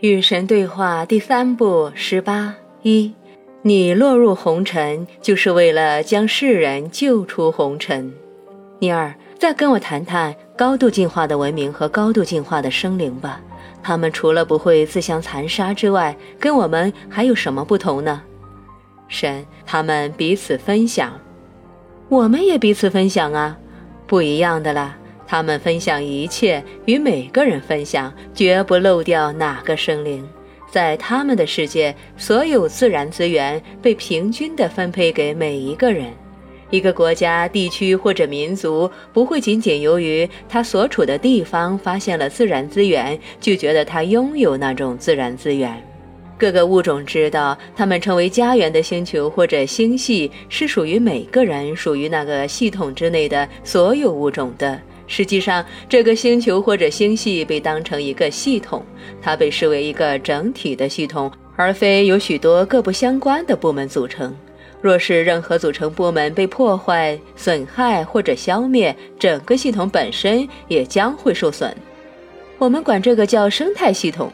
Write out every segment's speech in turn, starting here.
与神对话第三部十八一，你落入红尘，就是为了将世人救出红尘。尼尔，再跟我谈谈高度进化的文明和高度进化的生灵吧。他们除了不会自相残杀之外，跟我们还有什么不同呢？神，他们彼此分享，我们也彼此分享啊，不一样的啦。他们分享一切，与每个人分享，绝不漏掉哪个生灵。在他们的世界，所有自然资源被平均地分配给每一个人。一个国家、地区或者民族不会仅仅由于他所处的地方发现了自然资源，就觉得他拥有那种自然资源。各个物种知道，他们称为家园的星球或者星系是属于每个人、属于那个系统之内的所有物种的。实际上，这个星球或者星系被当成一个系统，它被视为一个整体的系统，而非由许多各不相关的部门组成。若是任何组成部门被破坏、损害或者消灭，整个系统本身也将会受损。我们管这个叫生态系统。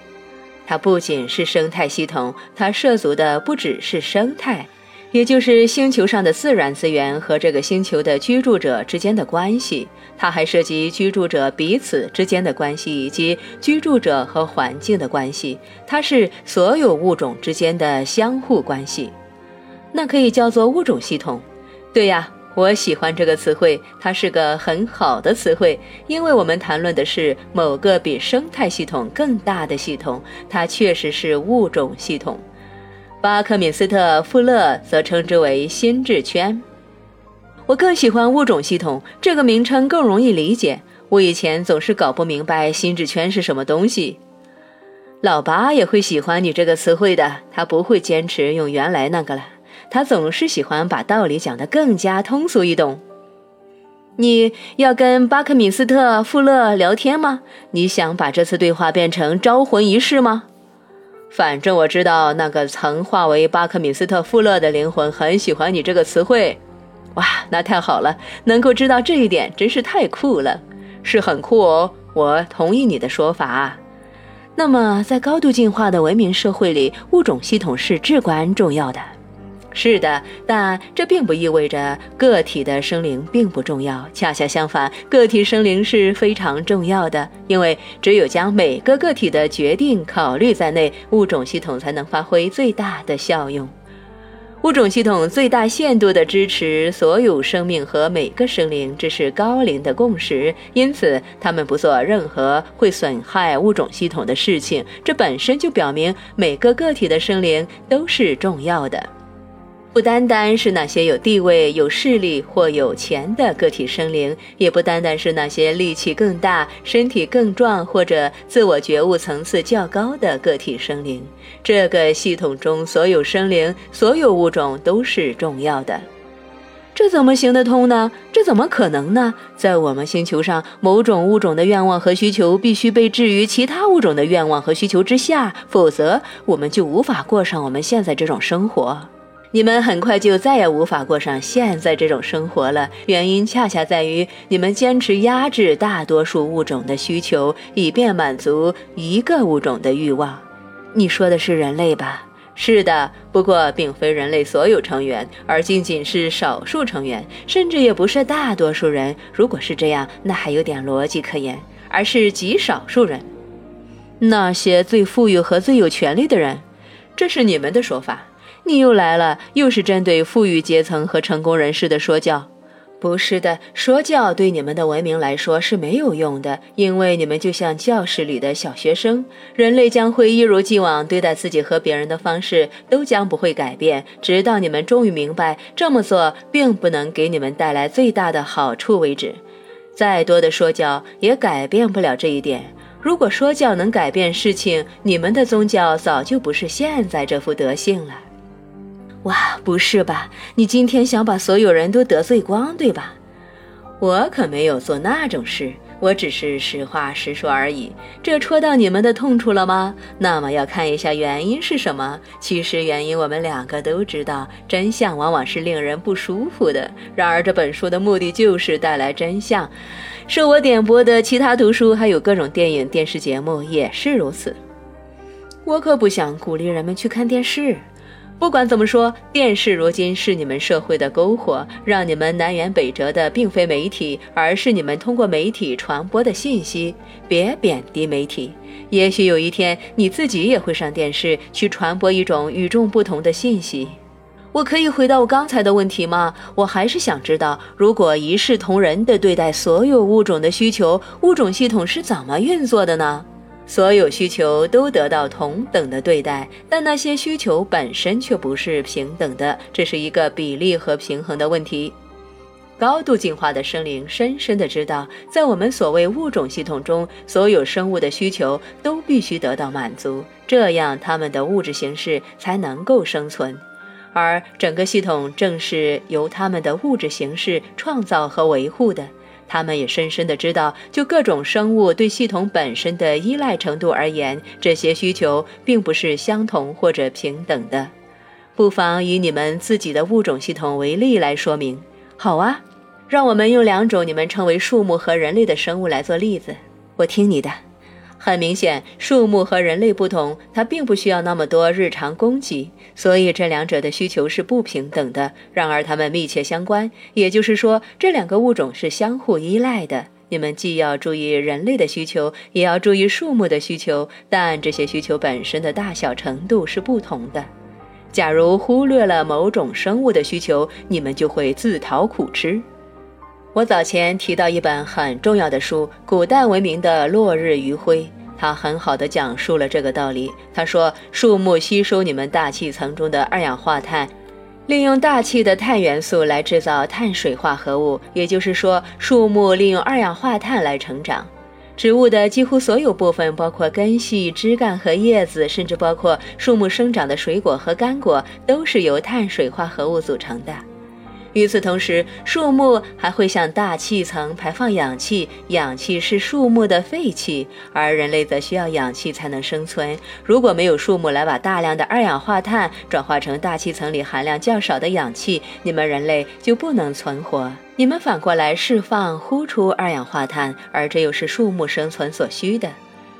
它不仅是生态系统，它涉足的不只是生态。也就是星球上的自然资源和这个星球的居住者之间的关系，它还涉及居住者彼此之间的关系，以及居住者和环境的关系。它是所有物种之间的相互关系，那可以叫做物种系统。对呀，我喜欢这个词汇，它是个很好的词汇，因为我们谈论的是某个比生态系统更大的系统，它确实是物种系统。巴克敏斯特·富勒则称之为心智圈。我更喜欢物种系统这个名称，更容易理解。我以前总是搞不明白心智圈是什么东西。老八也会喜欢你这个词汇的，他不会坚持用原来那个了。他总是喜欢把道理讲得更加通俗易懂。你要跟巴克敏斯特·富勒聊天吗？你想把这次对话变成招魂仪式吗？反正我知道，那个曾化为巴克敏斯特·富勒的灵魂很喜欢你这个词汇。哇，那太好了，能够知道这一点真是太酷了，是很酷哦。我同意你的说法。那么，在高度进化的文明社会里，物种系统是至关重要的。是的，但这并不意味着个体的生灵并不重要。恰恰相反，个体生灵是非常重要的，因为只有将每个个体的决定考虑在内，物种系统才能发挥最大的效用。物种系统最大限度地支持所有生命和每个生灵，这是高龄的共识。因此，他们不做任何会损害物种系统的事情。这本身就表明每个个体的生灵都是重要的。不单单是那些有地位、有势力或有钱的个体生灵，也不单单是那些力气更大、身体更壮或者自我觉悟层次较高的个体生灵。这个系统中所有生灵、所有物种都是重要的。这怎么行得通呢？这怎么可能呢？在我们星球上，某种物种的愿望和需求必须被置于其他物种的愿望和需求之下，否则我们就无法过上我们现在这种生活。你们很快就再也无法过上现在这种生活了，原因恰恰在于你们坚持压制大多数物种的需求，以便满足一个物种的欲望。你说的是人类吧？是的，不过并非人类所有成员，而仅仅是少数成员，甚至也不是大多数人。如果是这样，那还有点逻辑可言，而是极少数人，那些最富裕和最有权力的人，这是你们的说法。你又来了，又是针对富裕阶层和成功人士的说教。不是的，说教对你们的文明来说是没有用的，因为你们就像教室里的小学生。人类将会一如既往对待自己和别人的方式都将不会改变，直到你们终于明白这么做并不能给你们带来最大的好处为止。再多的说教也改变不了这一点。如果说教能改变事情，你们的宗教早就不是现在这副德性了。哇，不是吧？你今天想把所有人都得罪光，对吧？我可没有做那种事，我只是实话实说而已。这戳到你们的痛处了吗？那么要看一下原因是什么。其实原因我们两个都知道，真相往往是令人不舒服的。然而这本书的目的就是带来真相。受我点播的其他图书，还有各种电影、电视节目也是如此。我可不想鼓励人们去看电视。不管怎么说，电视如今是你们社会的篝火，让你们南辕北辙的并非媒体，而是你们通过媒体传播的信息。别贬低媒体，也许有一天你自己也会上电视去传播一种与众不同的信息。我可以回到我刚才的问题吗？我还是想知道，如果一视同仁地对待所有物种的需求，物种系统是怎么运作的呢？所有需求都得到同等的对待，但那些需求本身却不是平等的，这是一个比例和平衡的问题。高度进化的生灵深深地知道，在我们所谓物种系统中，所有生物的需求都必须得到满足，这样它们的物质形式才能够生存，而整个系统正是由它们的物质形式创造和维护的。他们也深深的知道，就各种生物对系统本身的依赖程度而言，这些需求并不是相同或者平等的。不妨以你们自己的物种系统为例来说明。好啊，让我们用两种你们称为树木和人类的生物来做例子。我听你的。很明显，树木和人类不同，它并不需要那么多日常供给，所以这两者的需求是不平等的。然而，它们密切相关，也就是说，这两个物种是相互依赖的。你们既要注意人类的需求，也要注意树木的需求，但这些需求本身的大小程度是不同的。假如忽略了某种生物的需求，你们就会自讨苦吃。我早前提到一本很重要的书《古代文明的落日余晖》，它很好的讲述了这个道理。他说，树木吸收你们大气层中的二氧化碳，利用大气的碳元素来制造碳水化合物，也就是说，树木利用二氧化碳来成长。植物的几乎所有部分，包括根系、枝干和叶子，甚至包括树木生长的水果和干果，都是由碳水化合物组成的。与此同时，树木还会向大气层排放氧气，氧气是树木的废气，而人类则需要氧气才能生存。如果没有树木来把大量的二氧化碳转化成大气层里含量较少的氧气，你们人类就不能存活。你们反过来释放、呼出二氧化碳，而这又是树木生存所需的。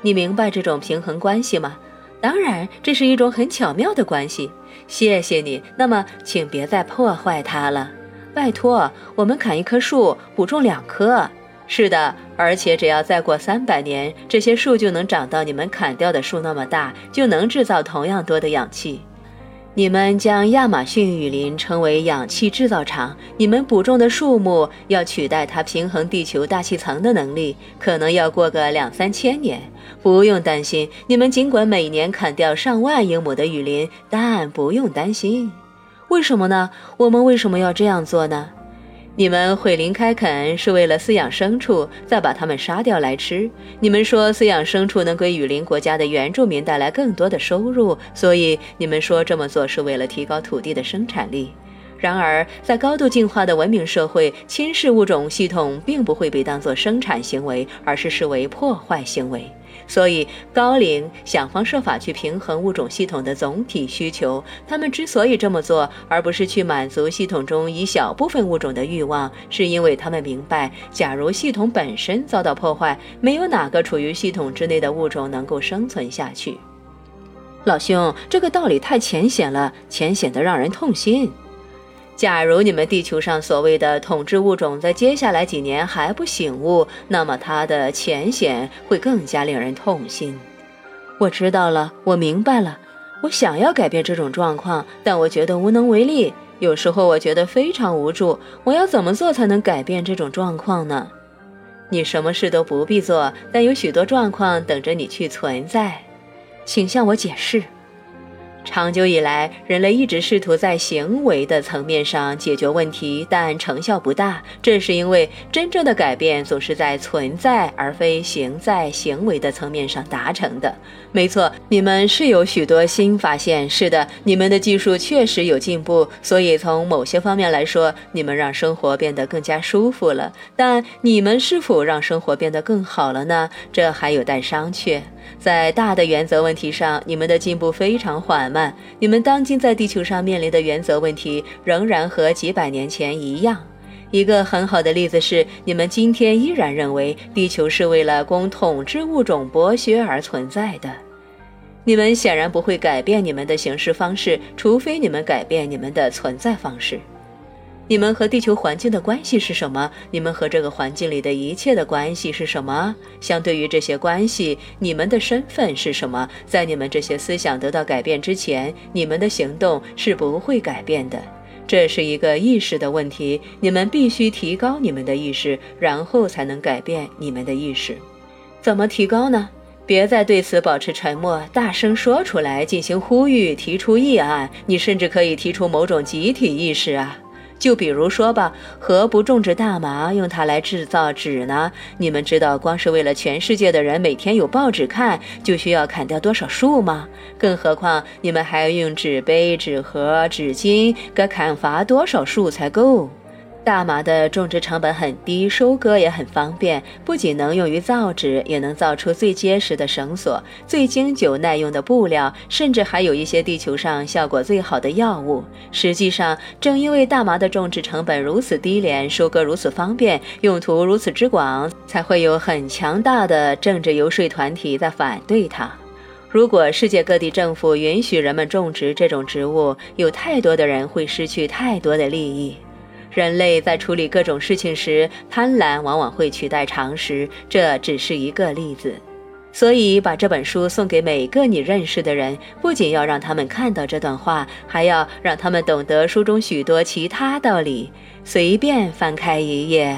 你明白这种平衡关系吗？当然，这是一种很巧妙的关系。谢谢你。那么，请别再破坏它了。拜托，我们砍一棵树，补种两棵。是的，而且只要再过三百年，这些树就能长到你们砍掉的树那么大，就能制造同样多的氧气。你们将亚马逊雨林称为氧气制造厂，你们补种的树木要取代它平衡地球大气层的能力，可能要过个两三千年。不用担心，你们尽管每年砍掉上万英亩的雨林，但不用担心。为什么呢？我们为什么要这样做呢？你们毁林开垦是为了饲养牲畜，再把它们杀掉来吃。你们说饲养牲畜能给雨林国家的原住民带来更多的收入，所以你们说这么做是为了提高土地的生产力。然而，在高度进化的文明社会，侵蚀物种系统并不会被当作生产行为，而是视为破坏行为。所以，高龄想方设法去平衡物种系统的总体需求。他们之所以这么做，而不是去满足系统中一小部分物种的欲望，是因为他们明白，假如系统本身遭到破坏，没有哪个处于系统之内的物种能够生存下去。老兄，这个道理太浅显了，浅显的让人痛心。假如你们地球上所谓的统治物种在接下来几年还不醒悟，那么它的浅显会更加令人痛心。我知道了，我明白了。我想要改变这种状况，但我觉得无能为力。有时候我觉得非常无助。我要怎么做才能改变这种状况呢？你什么事都不必做，但有许多状况等着你去存在。请向我解释。长久以来，人类一直试图在行为的层面上解决问题，但成效不大。这是因为真正的改变总是在存在而非行在行为的层面上达成的。没错，你们是有许多新发现。是的，你们的技术确实有进步，所以从某些方面来说，你们让生活变得更加舒服了。但你们是否让生活变得更好了呢？这还有待商榷。在大的原则问题上，你们的进步非常缓慢。你们当今在地球上面临的原则问题，仍然和几百年前一样。一个很好的例子是，你们今天依然认为地球是为了供统治物种剥削而存在的。你们显然不会改变你们的行事方式，除非你们改变你们的存在方式。你们和地球环境的关系是什么？你们和这个环境里的一切的关系是什么？相对于这些关系，你们的身份是什么？在你们这些思想得到改变之前，你们的行动是不会改变的。这是一个意识的问题，你们必须提高你们的意识，然后才能改变你们的意识。怎么提高呢？别再对此保持沉默，大声说出来，进行呼吁，提出议案。你甚至可以提出某种集体意识啊。就比如说吧，何不种植大麻，用它来制造纸呢？你们知道，光是为了全世界的人每天有报纸看，就需要砍掉多少树吗？更何况你们还要用纸杯、纸盒、纸巾，该砍伐多少树才够？大麻的种植成本很低，收割也很方便，不仅能用于造纸，也能造出最结实的绳索、最经久耐用的布料，甚至还有一些地球上效果最好的药物。实际上，正因为大麻的种植成本如此低廉，收割如此方便，用途如此之广，才会有很强大的政治游说团体在反对它。如果世界各地政府允许人们种植这种植物，有太多的人会失去太多的利益。人类在处理各种事情时，贪婪往往会取代常识，这只是一个例子。所以，把这本书送给每个你认识的人，不仅要让他们看到这段话，还要让他们懂得书中许多其他道理。随便翻开一页。